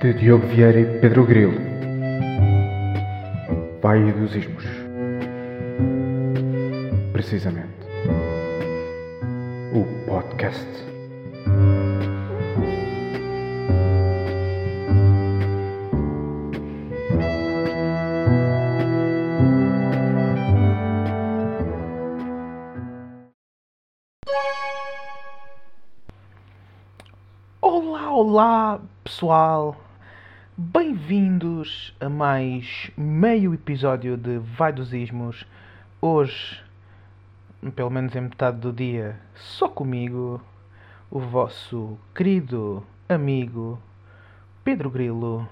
de Diogo Vieira e Pedro Grilo. Pai dos Ismos. Precisamente. O podcast. Mais meio episódio de Vai dos Ismos. Hoje, pelo menos em metade do dia, só comigo, o vosso querido amigo Pedro Grilo,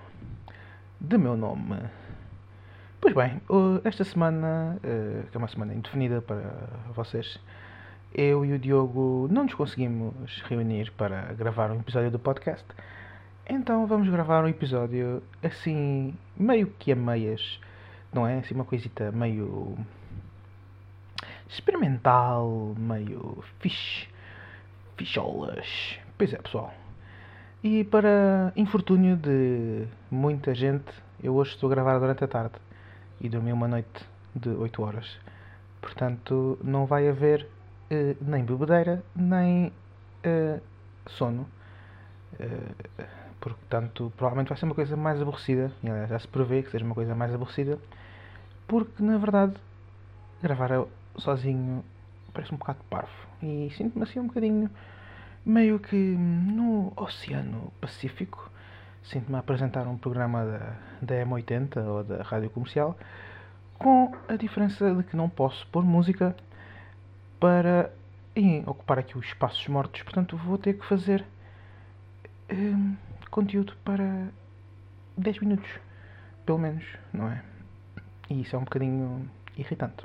de meu nome. Pois bem, esta semana, uh, que é uma semana indefinida para vocês, eu e o Diogo não nos conseguimos reunir para gravar um episódio do podcast. Então vamos gravar um episódio assim, meio que a meias, não é? Assim, uma coisita meio experimental, meio fixe, ficholas. Pois é, pessoal. E para infortúnio de muita gente, eu hoje estou a gravar durante a tarde e dormi uma noite de 8 horas. Portanto, não vai haver eh, nem bebedeira, nem eh, sono. Eh, portanto, provavelmente vai ser uma coisa mais aborrecida. E, aliás, já se prevê que seja uma coisa mais aborrecida. Porque, na verdade, gravar eu sozinho parece um bocado parvo. E sinto-me assim um bocadinho meio que no Oceano Pacífico. Sinto-me a apresentar um programa da, da M80 ou da Rádio Comercial. Com a diferença de que não posso pôr música para ocupar aqui os espaços mortos. Portanto, vou ter que fazer hum, conteúdo para 10 minutos, pelo menos, não é? E isso é um bocadinho irritante.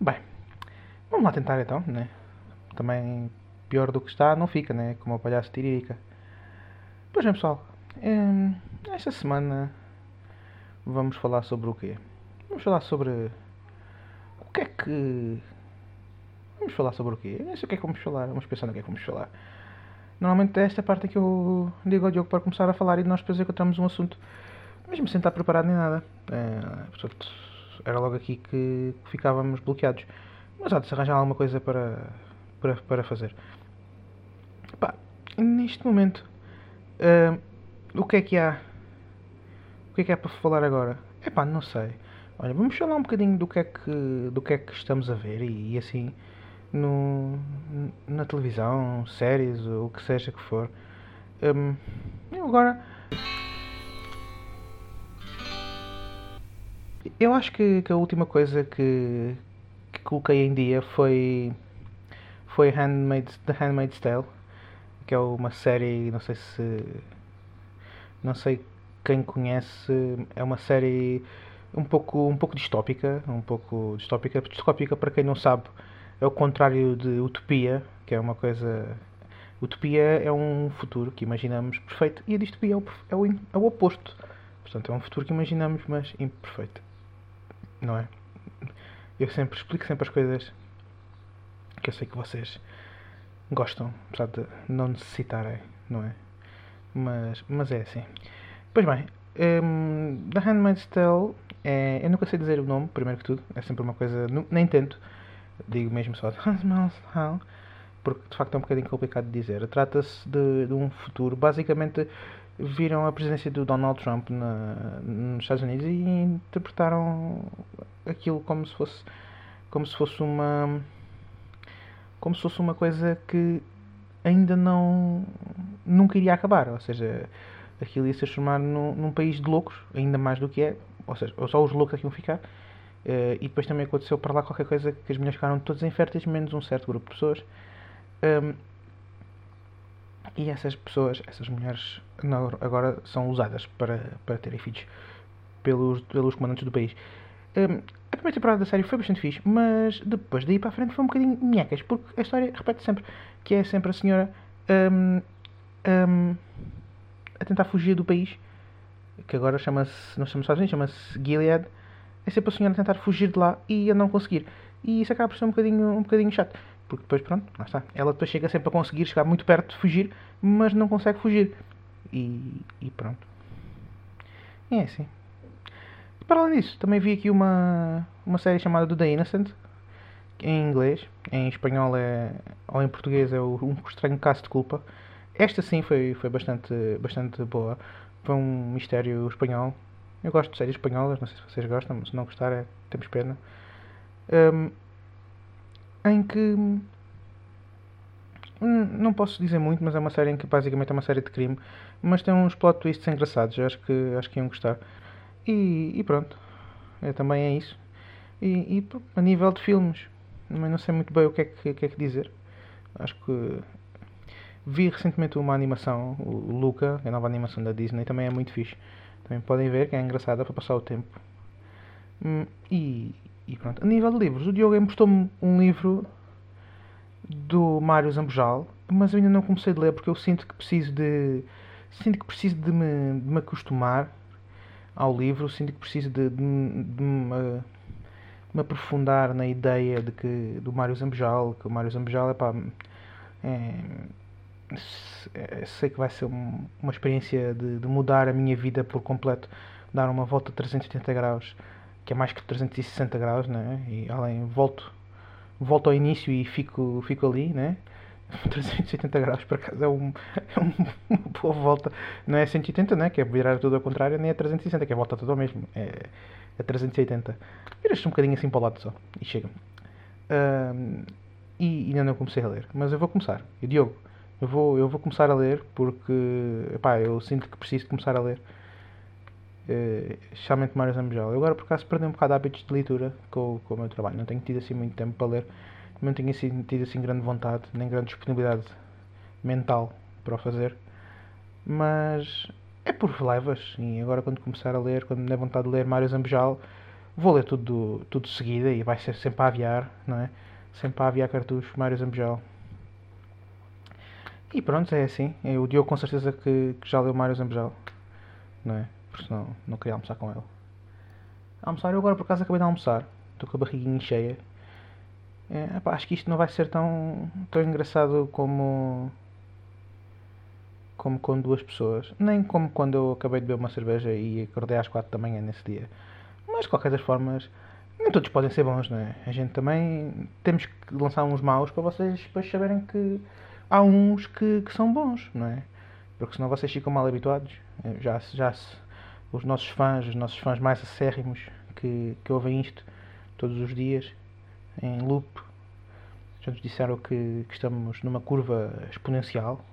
Bem, vamos lá tentar então, né? Também pior do que está não fica, né? Como o palhaço tiririca. Pois bem, pessoal, hum, esta semana vamos falar sobre o quê? Vamos falar sobre o que é que Vamos falar sobre o quê? Nem sei o que é que vamos falar. Vamos pensar no que é que vamos falar. Normalmente é esta parte que eu digo ao Diogo para começar a falar e nós depois encontramos um assunto, mesmo sem estar preparado nem nada. É, portanto, era logo aqui que ficávamos bloqueados. Mas há de se arranjar alguma coisa para, para, para fazer. Pá, neste momento, uh, o que é que há? O que é que há para falar agora? É pá, não sei. Olha, vamos falar um bocadinho do que é que, do que, é que estamos a ver e, e assim no, na televisão, séries, o que seja que for. Um, eu agora. Eu acho que, que a última coisa que, que coloquei em dia foi. Foi Handmaid's, The Handmaid's Tale, que é uma série, não sei se. Não sei quem conhece, é uma série um pouco, um pouco distópica, um pouco distópica, distópica para quem não sabe é o contrário de utopia, que é uma coisa. Utopia é um futuro que imaginamos perfeito e a distopia é o, é o, é o oposto. Portanto, é um futuro que imaginamos, mas imperfeito. Não é? Eu sempre explico sempre as coisas que eu sei que vocês gostam, apesar de não necessitarem, não é? Mas, mas é assim. Pois bem, um, The Handmaid's Tale, é, eu nunca sei dizer o nome, primeiro que tudo, é sempre uma coisa, nem tento digo mesmo só porque de facto é um bocadinho complicado de dizer. Trata-se de, de, um futuro. Basicamente, viram a presidência do Donald Trump na, nos Estados Unidos e interpretaram aquilo como se fosse como se fosse uma como se fosse uma coisa que ainda não nunca iria acabar, ou seja, aquilo ia se transformar num, num país de loucos, ainda mais do que é, ou seja, só os loucos aqui é iam ficar Uh, e depois também aconteceu para lá qualquer coisa que as mulheres ficaram todas inférteis, menos um certo grupo de pessoas. Um, e essas pessoas, essas mulheres, agora são usadas para, para terem filhos pelos, pelos comandantes do país. Um, a primeira temporada da série foi bastante fixe, mas depois daí para a frente foi um bocadinho minhecas, porque a história repete sempre que é sempre a senhora um, um, a tentar fugir do país, que agora chama-se, não chama-se Estados Unidos, chama-se Gilead, é sempre a senhora tentar fugir de lá e a não conseguir. E isso acaba por ser um bocadinho, um bocadinho chato. Porque depois, pronto, lá está. Ela depois chega sempre a conseguir chegar muito perto de fugir, mas não consegue fugir. E, e pronto. E é assim. Para além disso, também vi aqui uma, uma série chamada The Innocent, em inglês, em espanhol é, ou em português é Um Estranho Caso de Culpa. Esta sim foi, foi bastante, bastante boa. Foi um mistério espanhol. Eu gosto de séries espanholas, não sei se vocês gostam, mas se não gostar, é, temos pena. Um, em que. hum, Não posso dizer muito, mas é uma série em que basicamente é uma série de crime. Mas tem uns plot twists engraçados, acho que, acho que iam gostar. E, e pronto, é, também é isso. E, e a nível de filmes, também não sei muito bem o que é que, que, é que dizer. Acho que vi recentemente uma animação, o Luca, a nova animação da Disney, também é muito fixe. Também podem ver que é engraçada para passar o tempo. Hum, E, e pronto, a nível de livros, o Diogo emprestou-me um livro do Mário Zambojal, mas ainda não comecei a ler porque eu sinto que preciso de sinto que preciso de me, de me acostumar ao livro, sinto que preciso de, de, de me, me aprofundar na ideia de que do Mário Zambojal, que o Mário Zambojal é pá, é, é, sei que vai ser um- uma experiência de, de mudar a minha vida por completo, dar uma volta de 380 graus, que é mais que 360 graus, né? E além volto volto ao início e fico, fico ali, né? 380 graus por acaso é, um, é um- uma boa volta. Não é 180, né? Que é virar tudo ao contrário, nem é 360, que é volta tudo ao mesmo. É, é 380. Viras um bocadinho assim para o lado só e chega. Ahm, e ainda não comecei a ler, mas eu vou começar. E Diogo, eu vou, eu vou começar a ler porque epá, eu sinto que preciso começar a ler. Eh, especialmente Mário Zambojal. Eu agora por acaso perdi um bocado de hábitos de leitura com, com o meu trabalho. Não tenho tido assim muito tempo para ler. Não tenho assim, tido assim grande vontade, nem grande disponibilidade mental para o fazer. Mas é por levas. E agora quando começar a ler, quando me der vontade de ler Mário Zambojal, vou ler tudo, tudo de seguida e vai ser sempre a aviar, não é? Sempre a aviar cartuchos, Mário Zambojal. E pronto, é assim. O Diogo com certeza que, que já leu Mário Zambojal, não é? Porque senão não queria almoçar com ele. Almoçar, eu agora por acaso acabei de almoçar. Estou com a barriguinha cheia. É, acho que isto não vai ser tão, tão engraçado como como com duas pessoas. Nem como quando eu acabei de beber uma cerveja e acordei às quatro da manhã nesse dia. Mas de qualquer das formas, nem todos podem ser bons, não é? A gente também temos que lançar uns maus para vocês depois saberem que há uns que, que são bons, não é? Porque senão vocês ficam mal habituados. Eh, Já, já os nossos fãs, os nossos fãs mais acérrimos que, que ouvem isto todos os dias em loop já nos disseram que, que estamos numa curva exponencial.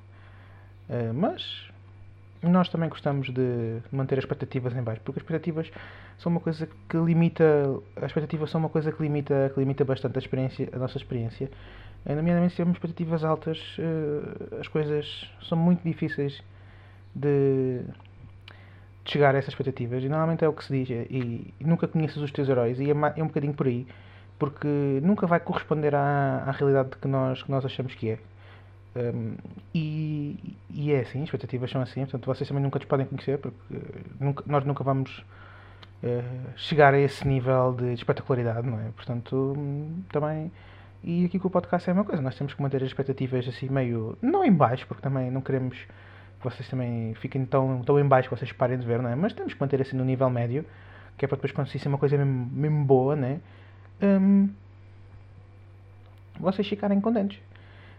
Eh, mas nós também gostamos de manter as expectativas em baixo, porque as expectativas são uma coisa que limita, as expectativas são uma coisa que limita, que limita bastante a experiência, a nossa experiência. Eh, Nomeadamente se tivermos expectativas altas, eh, as coisas são muito difíceis de, de chegar a essas expectativas. E normalmente é o que se diz, e, e nunca conheces os teus heróis, e é, é um bocadinho por aí, porque nunca vai corresponder à, à realidade que nós, que nós achamos que é. Um, e, e é assim, as expectativas são assim, portanto vocês também nunca nos podem conhecer, porque nunca- nós nunca vamos eh, chegar a esse nível de espetacularidade, não é? Portanto, hum, também. E aqui com o podcast é a mesma coisa, nós temos que manter as expectativas assim meio. não em baixo, porque também não queremos que vocês também fiquem tão, tão em baixo que vocês parem de ver, não é? Mas temos que manter assim no nível médio, que é para depois quando se uma coisa mesmo, mesmo boa, né? Hum, vocês ficarem contentes.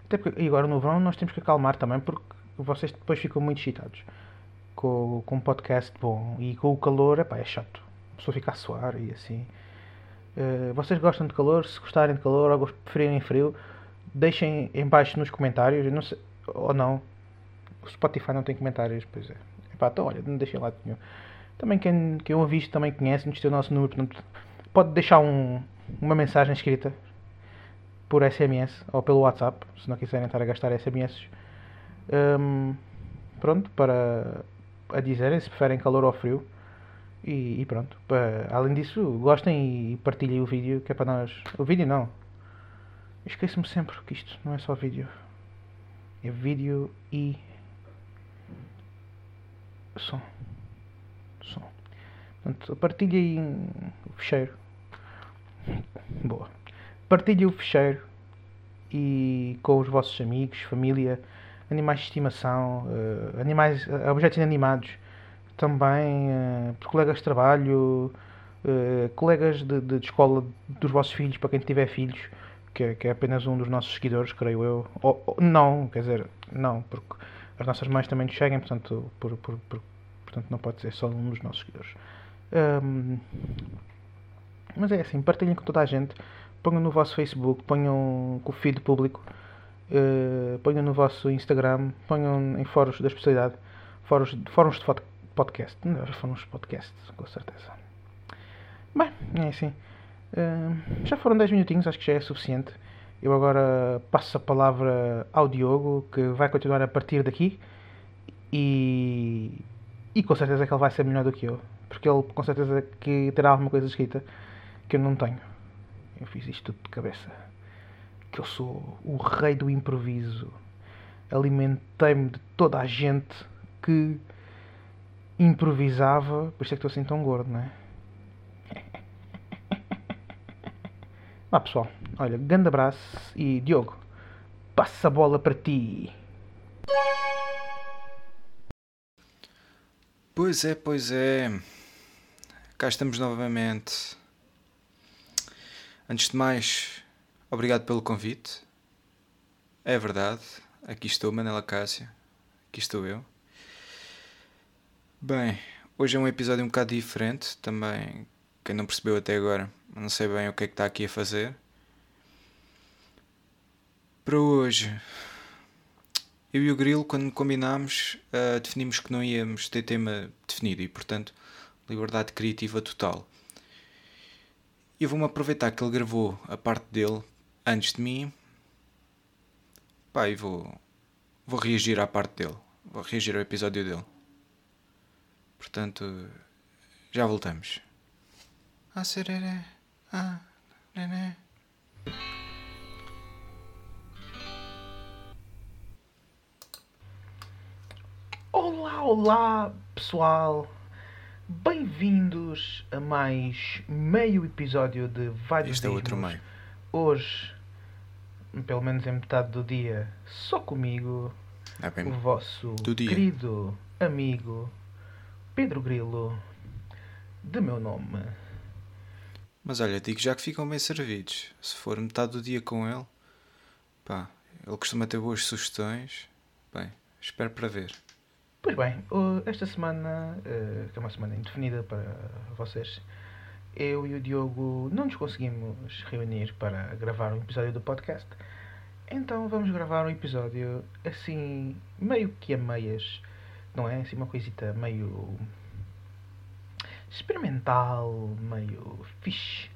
Até porque, e agora no verão nós temos que acalmar também porque vocês depois ficam muito excitados com, com um podcast bom e com o calor, epá, é chato. A pessoa fica a suar e assim. Eh, vocês gostam de calor? Se gostarem de calor ou preferirem frio, deixem em baixo nos comentários. Não sei, ou não. O Spotify não tem comentários, pois é. Epá, então olha, não deixem lá nenhum. Também quem, quem ouve isto também conhece, nos tem o nosso número, portanto, pode deixar um, uma mensagem escrita por SMS ou pelo WhatsApp, se não quiserem estar a gastar SMS. Hum, pronto, para a dizerem se preferem calor ou frio. E, e pronto. Além disso, gostem e partilhem o vídeo, que é para nós. O vídeo não. Esqueço-me sempre que isto não é só vídeo. É vídeo e. som. Som. Portanto, partilhem o fecheiro. Boa. Partilhem o fecheiro e com os vossos amigos, família, animais de estimação, eh, animais, eh, objetos inanimados, também uh, por colegas de trabalho, uh, colegas de, de, de, escola dos vossos filhos, para quem tiver filhos, que é, que é apenas um dos nossos seguidores, creio eu. Ou, ou, não, quer dizer, não, porque as nossas mães também nos seguem, portanto, por, por, por, portanto não pode ser só um dos nossos seguidores. Um, mas é assim, partilhem com toda a gente, ponham no vosso Facebook, ponham com o feed público, uh, ponham no vosso Instagram, ponham em fóruns da especialidade, fóruns, fóruns de podcast, não, fóruns de podcast, com certeza. Bem, é assim. Uh, já foram 10 minutinhos, acho que já é suficiente. Eu agora passo a palavra ao Diogo, que vai continuar a partir daqui e, e com certeza que ele vai ser melhor do que eu, porque ele com certeza que terá alguma coisa escrita que eu não tenho. Eu fiz isto tudo de cabeça. Que eu sou o rei do improviso. Alimentei-me de toda a gente que improvisava. Por isso é que estou assim tão gordo, não é? Vá pessoal, olha, grande abraço e Diogo, passa a bola para ti. Pois é, pois é. Cá estamos novamente. Antes de mais, obrigado pelo convite. É verdade, aqui estou, Manela Cássia. Aqui estou eu. Bem, hoje é um episódio um bocado diferente. Também, quem não percebeu até agora, não sei bem o que é que está aqui a fazer. Para hoje, eu e o Grilo, quando combinámos, uh, definimos que não íamos ter tema definido e, portanto, liberdade criativa total. Eu vou-me aproveitar que ele gravou a parte dele antes de mim. Pá, e vou, vou reagir à parte dele. Vou reagir ao episódio dele. Portanto, já voltamos. Ah, sereré. Ah, nené. Olá, olá, pessoal. Bem-vindos a mais meio episódio de Vários Este é outro meio. Hoje, pelo menos em metade do dia, só comigo, É bem. o vosso querido amigo Pedro Grilo, de meu nome. Mas olha, digo já que ficam bem servidos. Se for metade do dia com ele, pá, ele costuma ter boas sugestões. Bem, espero para ver. Pois bem, esta semana, uh, que é uma semana indefinida para vocês, eu e o Diogo não nos conseguimos reunir para gravar um episódio do podcast. Então vamos gravar um episódio assim, meio que a meias, não é? Assim, uma coisita meio experimental, meio fixe,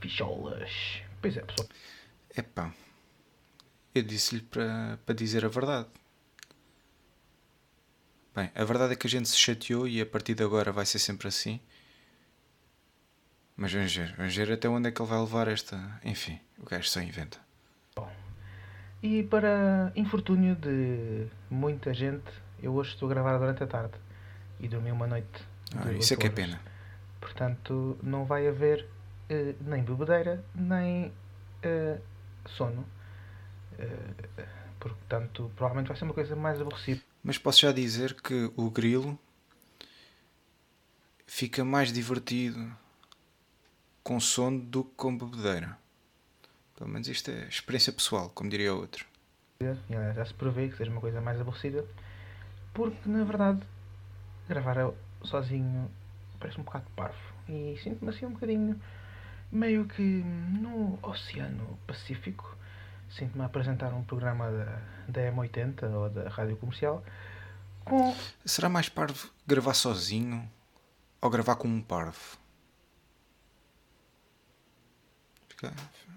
ficholas. Pois é, pessoal. Epá, eu disse-lhe para, dizer a verdade. Bem, a verdade é que a gente se chateou e a partir de agora vai ser sempre assim. Mas vamos ver, vamos ver até onde é que ele vai levar esta. Enfim, o gajo só inventa. E para infortúnio de muita gente, eu hoje estou a gravar durante a tarde e dormi uma noite. Ah, isso é que é pena. Portanto, não vai haver eh, nem bebedeira, nem eh, sono. Eh, portanto, provavelmente vai ser uma coisa mais aborrecida. Mas posso já dizer que o grilo fica mais divertido com sono do que com bebedeira. Pelo menos isto é experiência pessoal, como diria outro. Já se prevê que seja uma coisa mais aborrecida. Porque, na verdade, gravar sozinho parece um bocado parvo. E sinto-me assim um bocadinho meio que no Oceano Pacífico. Sinto-me a apresentar um programa da, da M80 ou da Rádio Comercial com Será mais parvo gravar sozinho ou gravar com um parvo? Fica-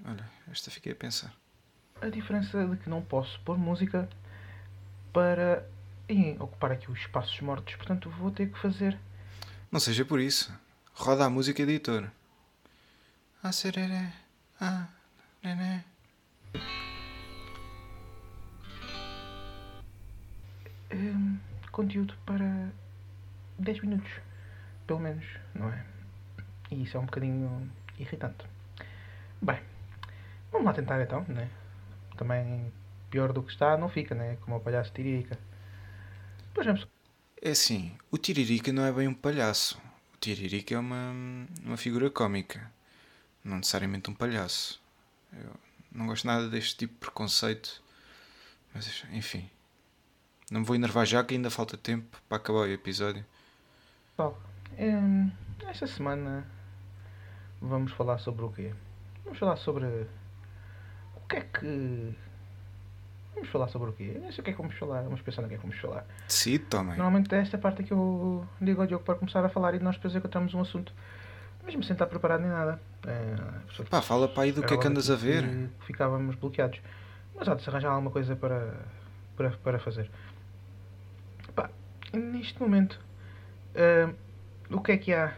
Olha, esta fiquei a pensar. a diferença de que não posso pôr música para em ocupar aqui os espaços mortos. Portanto, vou ter que fazer Não seja por isso. Roda a música editor. Ah, sereré. Ah, nené. hum, conteúdo para 10 minutos, pelo menos, não é? E isso é um bocadinho irritante. Bem, vamos lá tentar então, né? Também pior do que está não fica, né? Como o palhaço Tiririca. Pois é. É assim, o Tiririca não é bem um palhaço. O Tiririca é uma, uma figura cómica. Não necessariamente um palhaço. Eu não gosto nada deste tipo de preconceito. Mas, enfim. Não me vou enervar já que ainda falta tempo para acabar o episódio. Pessoal, hum, esta semana vamos falar sobre o quê? Vamos falar sobre o que é que. Vamos falar sobre o quê? Eu não sei o que é que vamos falar, vamos pensar no que é que vamos falar. Decide, tomem. Normalmente é esta parte que eu digo ao Diogo para começar a falar e nós depois encontramos um assunto. Mesmo sem estar preparado nem nada. É, Pá, fala para aí do que é que andas a ver. que Ficávamos bloqueados. Mas há de se arranjar alguma coisa para, para, para fazer. Pá, neste momento, ah, o que é que há?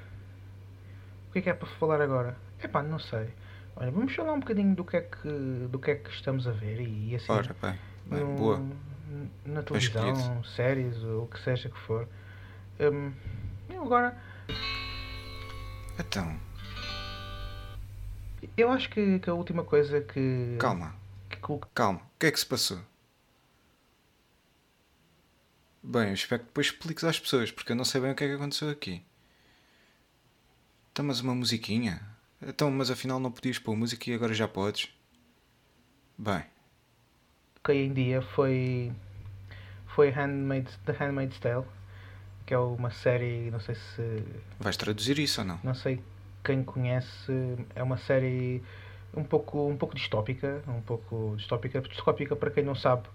O que é que há para falar agora? É pá, não sei. Olha, vamos falar um bocadinho do que é que, do que, é que estamos a ver e assim. Ora, bem. bem no- boa. Na televisão, séries, ou o que seja que for. Hum, eu agora, Então, eu acho que, que a última coisa que. calma, que calma. O que é que se passou? Bem, eu espero que depois expliques às pessoas, porque eu não sei bem o que é que aconteceu aqui. Então, mas uma musiquinha? Então, mas afinal não podias pôr música e agora já podes? Bem, coloquei em dia foi. Foi Handmaid's, The Handmaid's Tale, que é uma série, não sei se. vais traduzir isso ou não? Não sei quem conhece, é uma série um pouco, um pouco distópica, um pouco distópica, distópica para quem não sabe,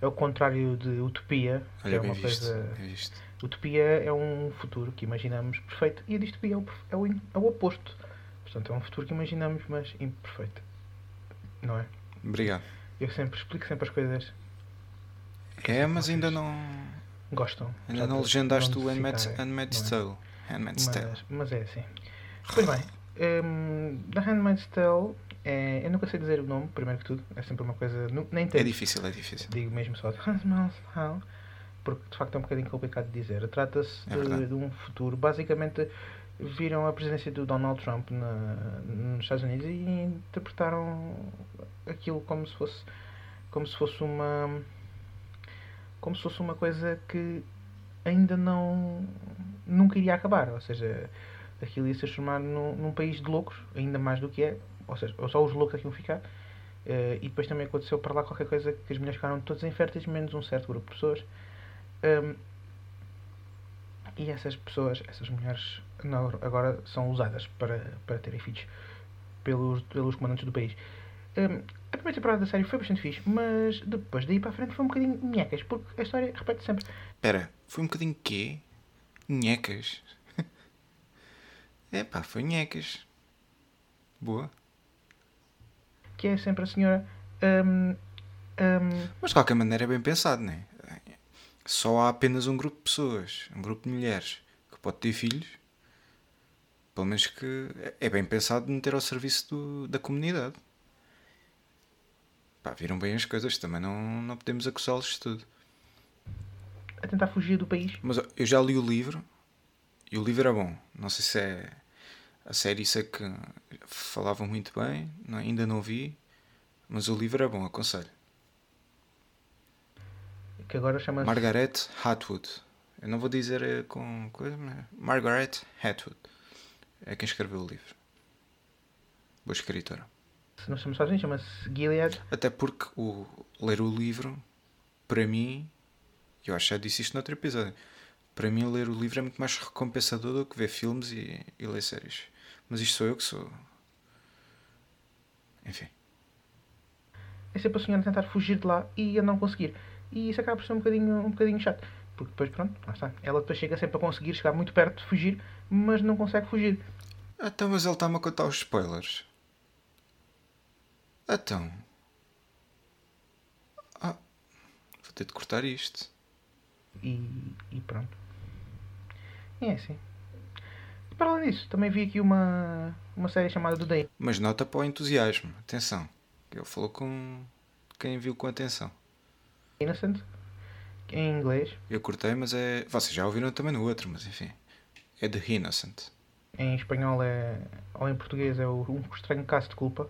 é o contrário de utopia, que Olha, é uma coisa visto. Utopia é um futuro que imaginamos perfeito e a distopia é o, é o, é o oposto. Portanto, é um futuro que imaginamos, mas imperfeito. Não é? Obrigado. Eu sempre explico sempre as coisas É, mas ainda não. gostam. Ainda não de- legendaste o de Handmaid's não é? Tale. Handmaid's Tale. Mas, mas é assim. Pois bem, hum, The Handmaid's Tale, é, eu nunca sei dizer o nome, primeiro que tudo, é sempre uma coisa. Nem É tento. difícil, é difícil. Digo mesmo só Handmaid's Tale, porque de facto é um bocadinho complicado de dizer. Trata-se É de, de um futuro. Basicamente, viram a presidência do Donald Trump na- nos Estados Unidos e interpretaram aquilo como se fosse como se fosse uma como se fosse uma coisa que ainda não nunca iria acabar. Ou seja aquilo ia se transformar num, num país de loucos ainda mais do que é. Ou seja só os loucos é que iam ficar. Eh, e depois também aconteceu para lá qualquer coisa que as mulheres ficaram todas inférteis menos um certo grupo de pessoas. Ehm, e essas pessoas, essas mulheres, não, agora são usadas para, para terem filhos pelos, pelos comandantes do país. Hum, a primeira temporada da série foi bastante fixe, mas depois daí para a frente foi um bocadinho nhecas, porque a história repete sempre. Espera, foi um bocadinho quê? Nhecas? é pá, foi nhecas. Boa. Que é sempre a senhora. hum, hum, Mas de qualquer maneira é bem pensado, não é? Só há apenas um grupo de pessoas, um grupo de mulheres que pode ter filhos. Pelo menos que é bem pensado meter ao serviço do- da comunidade. Pá, viram bem as coisas, também não, não podemos acusá-los de tudo. a tentar fugir do país. Mas eu já li o livro e o livro é bom. Não sei se é a série, sei que falavam muito bem, não- ainda não vi, mas o livro é bom, aconselho. Que agora chama-se. Margaret Atwood. Eu não vou dizer eh, com coisa, mas Margaret Atwood é quem escreveu o livro. Boa escritora. Se não estamos sozinhos, chama-se Gilead. Até porque o, ler o livro, para mim, eu acho que já disse isto noutro episódio, para mim ler o livro é muito mais recompensador do que ver filmes e, e ler séries. Mas isto sou eu que sou. Enfim. É sempre a senhora a tentar fugir de lá e a não conseguir. E isso acaba por ser um bocadinho, um bocadinho chato. Porque depois, pronto, lá está. Ela depois chega sempre a conseguir chegar muito perto de fugir, mas não consegue fugir. Então, mas ele está-me a contar os spoilers. Então. Ah, vou ter de cortar isto. E, e pronto. E é assim. E para além disso, também vi aqui uma, uma série chamada The Day. Mas nota para o entusiasmo. Atenção. que Ele falou com quem viu com atenção. Innocent, em inglês. Eu cortei, mas é. Vocês já ouviram também no outro, mas enfim. É The Innocent. Em espanhol é. ou em português é o Um Estranho Caso de Culpa.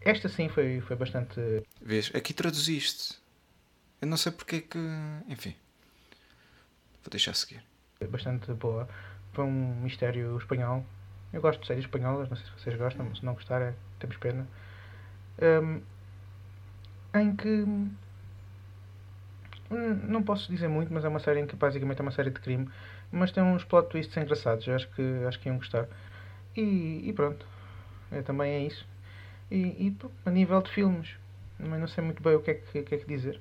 Esta sim foi, foi bastante. Vês? Aqui traduziste. Eu não sei porque é que. Enfim. Vou deixar seguir. bastante boa. Foi um mistério espanhol. Eu gosto de séries espanholas, não sei se vocês gostam, mas se não gostarem, temos pena. Um, em que. Hum, Não posso dizer muito, mas é uma série em que basicamente é uma série de crime. Mas tem uns plot twists engraçados, acho que, acho que iam gostar. E, e pronto, é, também é isso. E, e pô, a nível de filmes, também não sei muito bem o que é que, que, é que dizer.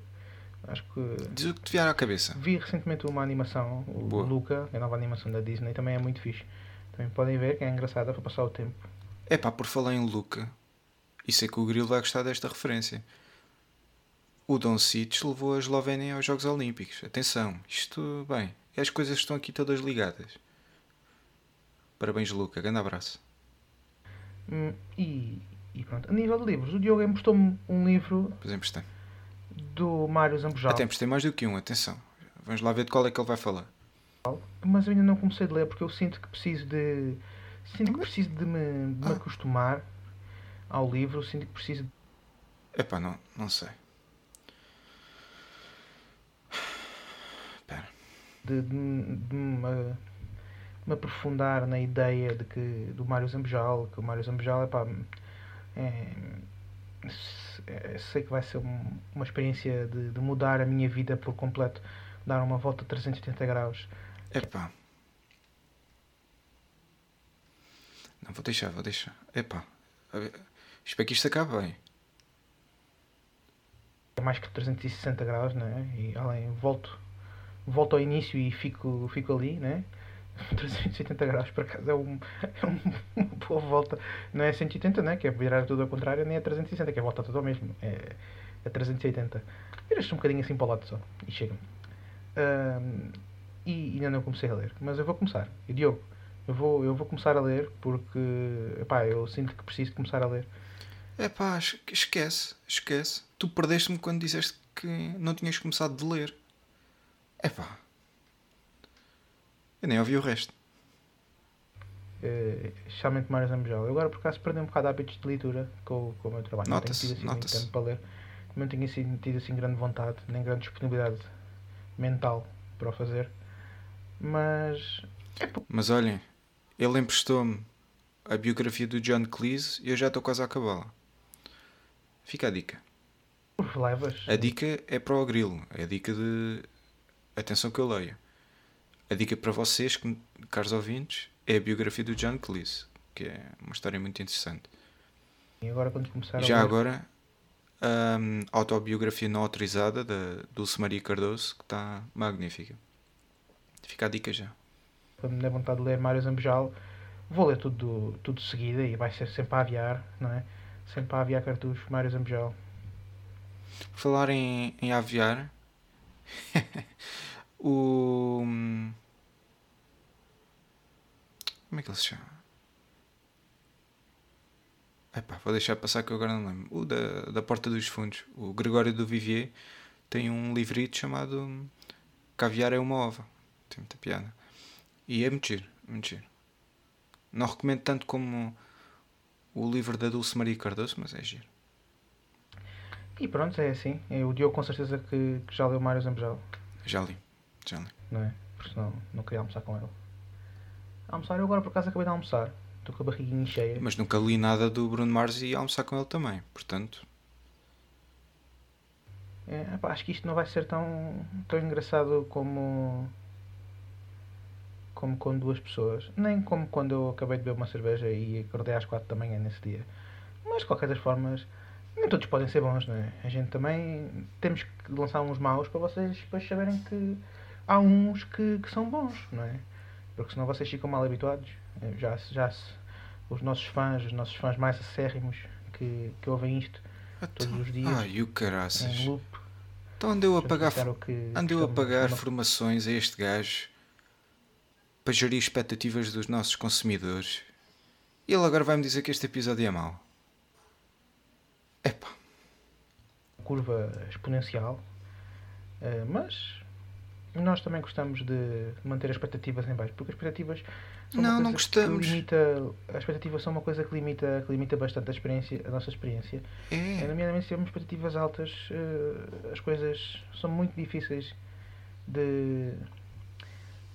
Acho que Diz o que te vier à cabeça. Vi recentemente uma animação, o Boa. Luca, a nova animação da Disney, também é muito fixe. Também podem ver que é engraçada para passar o tempo. É pá, por falar em Luca, e sei que o Grilo vai gostar desta referência. O Don Cic levou a Eslovénia aos Jogos Olímpicos. Atenção, isto, bem, as coisas estão aqui todas ligadas. Parabéns, Luca. Grande abraço. Hum, E, e pronto, a nível de livros, o Diogo emprestou-me um livro exemplo, tem. do Mário Zambojal, Até tem mais do que um, atenção. Vamos lá ver de qual é que ele vai falar. mas ainda não comecei a ler porque eu sinto que preciso de. Sinto que preciso de me, de me Ah. acostumar ao livro, sinto que preciso Epá, não, não sei. Espera. De, de, de me, me aprofundar na ideia de que do Mário Zambojal, que o Mário Zambojal é pá, é, é- sei que vai ser um- uma experiência de, de mudar a minha vida por completo, dar uma volta de 380 graus. Epá. Não, vou deixar, vou deixar. Epá. Espero que isto acabe bem. É mais que 360 graus, né? E além, volto, volto ao início e fico, fico ali, né? 380 graus por acaso é, um, é um- uma boa volta. Não é 180, né? Que é virar tudo ao contrário, nem é 360, que é volta tudo ao mesmo. É, é 380. Viras-te um bocadinho assim para o lado só e chega-me. Ahm, e ainda não comecei a ler, mas eu vou começar. E Diogo, eu vou, eu vou começar a ler porque epá, eu sinto que preciso começar a ler. Epá, es- esquece, esquece. Tu perdeste-me quando disseste que não tinhas começado de ler. Epá. Eu nem ouvi o resto. eh, especialmente Mário Zambojal. Eu agora por acaso perdi um bocado de hábitos de leitura com, o- com o meu trabalho. Não tenho tido assim muito nota-se. tempo para ler. Não tenho assim, tido assim grande vontade, nem grande disponibilidade mental para o fazer. Mas Mas olhem, ele emprestou-me a biografia do John Cleese e eu já estou quase a acabá-la. Fica a dica. levas. A dica é para o grilo. É a dica de. Atenção que eu leio. A dica para vocês, caros ouvintes, é a biografia do John Cleese, que é uma história muito interessante. E agora quando começar já ler, agora, a autobiografia não autorizada da Dulce Maria Cardoso, que está magnífica. Fica a dica já. quando me der vontade de ler Mário Zambojal, vou ler tudo, tudo de seguida e vai ser sempre a aviar, não é? Sempre a aviar cartuchos, Mário Zambojal. Falar em, em aviar. o. Como é que ele se chama? Epá, vou deixar passar que eu agora não lembro. O da, da Porta dos Fundos. O Gregório do Vivier tem um livrito chamado Caviar é uma ova. Tem muita piada. E é muito giro, muito giro. Não recomendo tanto como o livro da Dulce Maria Cardoso, mas é giro. E pronto, é assim. É o Diogo com certeza que, que já leu Mário Zambojal, Já li, não é? Porque senão não queria almoçar com ele. Almoçar, eu agora por acaso acabei de almoçar. Estou com a barriguinha cheia. Mas nunca li nada do Bruno Mars e almoçar com ele também. Portanto, É, acho que isto não vai ser tão, tão engraçado como como com duas pessoas. Nem como quando eu acabei de beber uma cerveja e acordei às quatro da manhã nesse dia. Mas de qualquer das formas, nem todos podem ser bons, não é? A gente também temos que lançar uns maus para vocês depois saberem que há uns que, que são bons, não é? Porque senão vocês ficam mal habituados. Eh, Já, se- já os nossos fãs, os nossos fãs mais acérrimos que, que ouvem isto todos os dias ai, o caraças. em loop. Então andeu a pagar, que andeu a estamos- pagar não- formações a este gajo para gerir expectativas dos nossos consumidores. E ele agora vai-me dizer que este episódio é mau. Epá, curva exponencial, eh, mas nós também gostamos de manter as expectativas em baixo, porque as expectativas são Não, uma não gostamos. Limita, as expectativas são uma coisa que limita, que limita bastante a, experiência, a nossa experiência. É, é. nomeadamente se tivermos expectativas altas, eh, as coisas são muito difíceis de,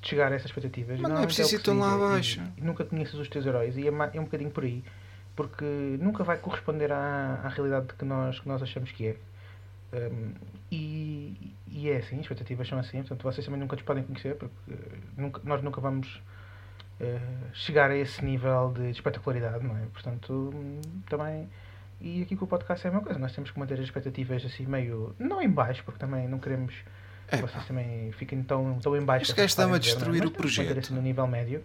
de chegar a essas expectativas. Mas não é Normalmente preciso ir tão lá é, abaixo. e- e nunca conheces os teus heróis e é, é um bocadinho por aí. Porque nunca vai corresponder à, à realidade que nós, que nós achamos que é. Um, e, e é assim, as expectativas são assim, portanto vocês também nunca nos podem conhecer, porque eh, nunca- nós nunca vamos eh, chegar a esse nível de espetacularidade, não é? Portanto, também. E aqui com o podcast é a mesma coisa, nós temos que manter as expectativas assim meio. não em baixo, porque também não queremos que É, vocês também fiquem tão, tão em baixo. Este que gajo está-me a é? destruir o que manter projeto. assim no nível médio,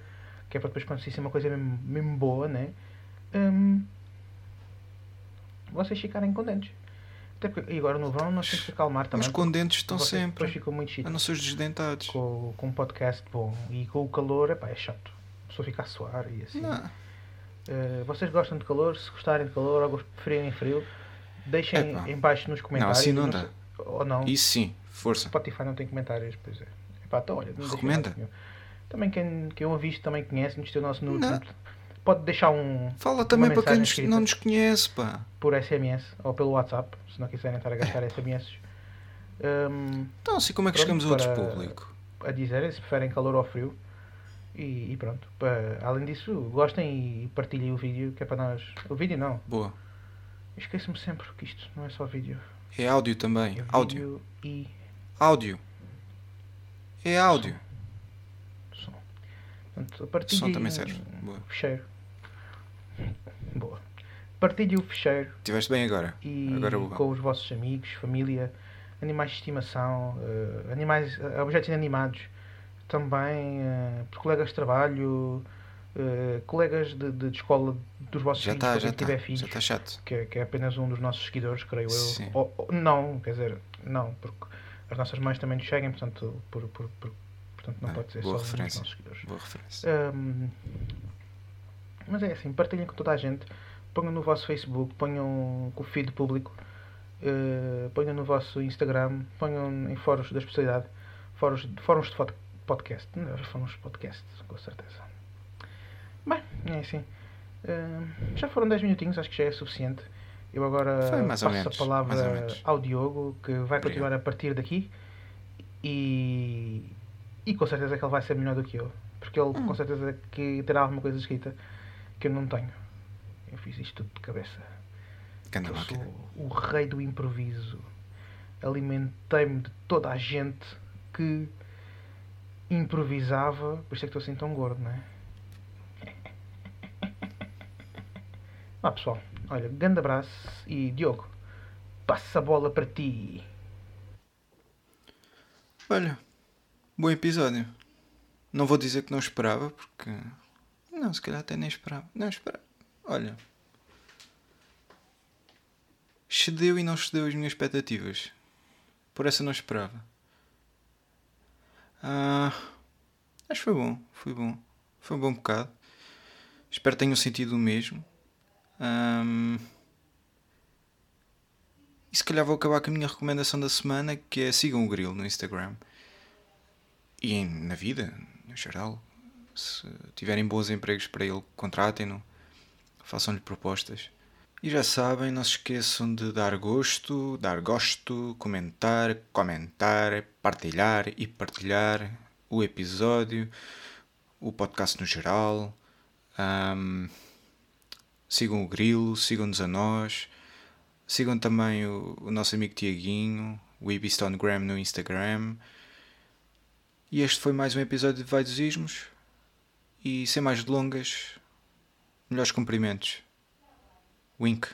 que é para depois quando se isso é uma coisa mesmo, mesmo boa, né? Hum, vocês ficarem contentes. Até porque, e agora no verão nós temos que acalmar também. Mas com dentes estão vocês sempre. Depois ficam muito A não ser os desdentados. com, com um podcast bom e com o calor, epá, é chato. A pessoa fica a suar e assim. Não. Eh, vocês gostam de calor? Se gostarem de calor ou preferirem frio, deixem Epá. em baixo nos comentários. assim não dá. Ou não. Isso sim, força. Spotify não tem comentários, pois é. Epá, então, olha, não Recomenda. Também quem, quem ouve isto também conhece, nos tem o nosso número. Pode deixar um Fala também para quem nos- não nos conhece, pá. por SMS ou pelo WhatsApp, se não quiserem estar a gastar SMS. Hum, Então, assim, como é que Pronto, chegamos a outro para- público? a dizerem se preferem calor ou frio. E, e pronto. Pa- além disso, gostem e partilhem o vídeo, que é para nós. O vídeo não. Boa. Esqueço-me sempre que isto não é só vídeo. É áudio também. É áudio. e Áudio. É áudio. som. Portanto, O partilhem som também serve. Boa. ficheiro. Boa. Partilhem o ficheiro Estiveste bem agora. e Agora com os vossos amigos, família, animais de estimação, eh, animais, eh, objetos inanimados, também eh, por colegas de trabalho, colegas de, de, de escola dos vossos Já filhos, para já tiver filhos, Já está chato. que, é, que é apenas um dos nossos seguidores, creio Sim. eu. Ou- ou- não, quer dizer, não, porque as nossas mães também nos seguem, portanto, por, por, por- portanto não Ah, pode ser só um dos referência. nossos seguidores. Boa referência. Hum, mas é assim, partilhem com toda a gente, ponham no vosso Facebook, ponham com o feed público, eh, ponham no vosso Instagram, ponham em fóruns da especialidade, fóruns, fóruns de podcast, não, fóruns de podcast, com certeza. Bem, é assim. Hum, já foram 10 minutinhos, acho que já é suficiente. Eu agora passo menos, a palavra ao Diogo, que vai Obrigado. continuar a partir daqui e, e com certeza que ele vai ser melhor do que eu. Porque ele Hum. com certeza que terá alguma coisa escrita que eu não tenho. Eu fiz isto tudo de cabeça. Eu sou o rei do improviso. Alimentei-me de toda a gente que improvisava. Por isso é que estou assim tão gordo, não é? Ah, pessoal. Olha, grande abraço e Diogo, passa a bola para ti. Olha, bom episódio. Não vou dizer que não esperava, porque. Não, se calhar até nem esperava. Não, esperava. Olha. Cedeu e não cedeu as minhas expectativas. Por essa não esperava. Ah, acho que foi bom. Foi bom. Foi um bom bocado. Espero que tenham sentido o mesmo. Ahm, e se calhar vou acabar com a minha recomendação da semana, que é sigam o Grilo no Instagram. E na vida, no geral. Se tiverem bons empregos para ele, contratem-no. Façam-lhe propostas. E já sabem, não se esqueçam de dar gosto, dar gosto, comentar, comentar, partilhar e partilhar o episódio, o podcast no geral. Ahm, sigam o Grilo, sigam-nos a nós. Sigam também o, o nosso amigo Tiaguinho, o Ibistonegram no Instagram. E este foi mais um episódio de Vaidosismos. E sem mais delongas, melhores cumprimentos. Wink.